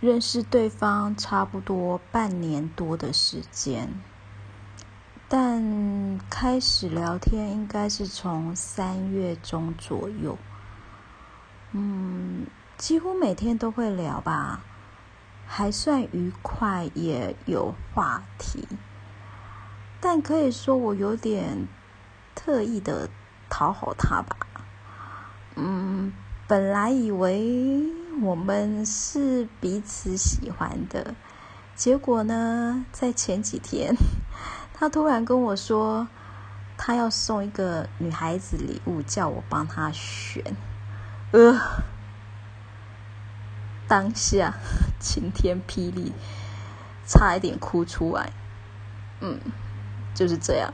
认识对方差不多半年多的时间，但开始聊天应该是从三月中左右。嗯，几乎每天都会聊吧，还算愉快，也有话题。但可以说我有点特意的讨好他吧。嗯，本来以为。我们是彼此喜欢的，结果呢，在前几天，他突然跟我说，他要送一个女孩子礼物，叫我帮他选。呃，当下晴天霹雳，差一点哭出来。嗯，就是这样。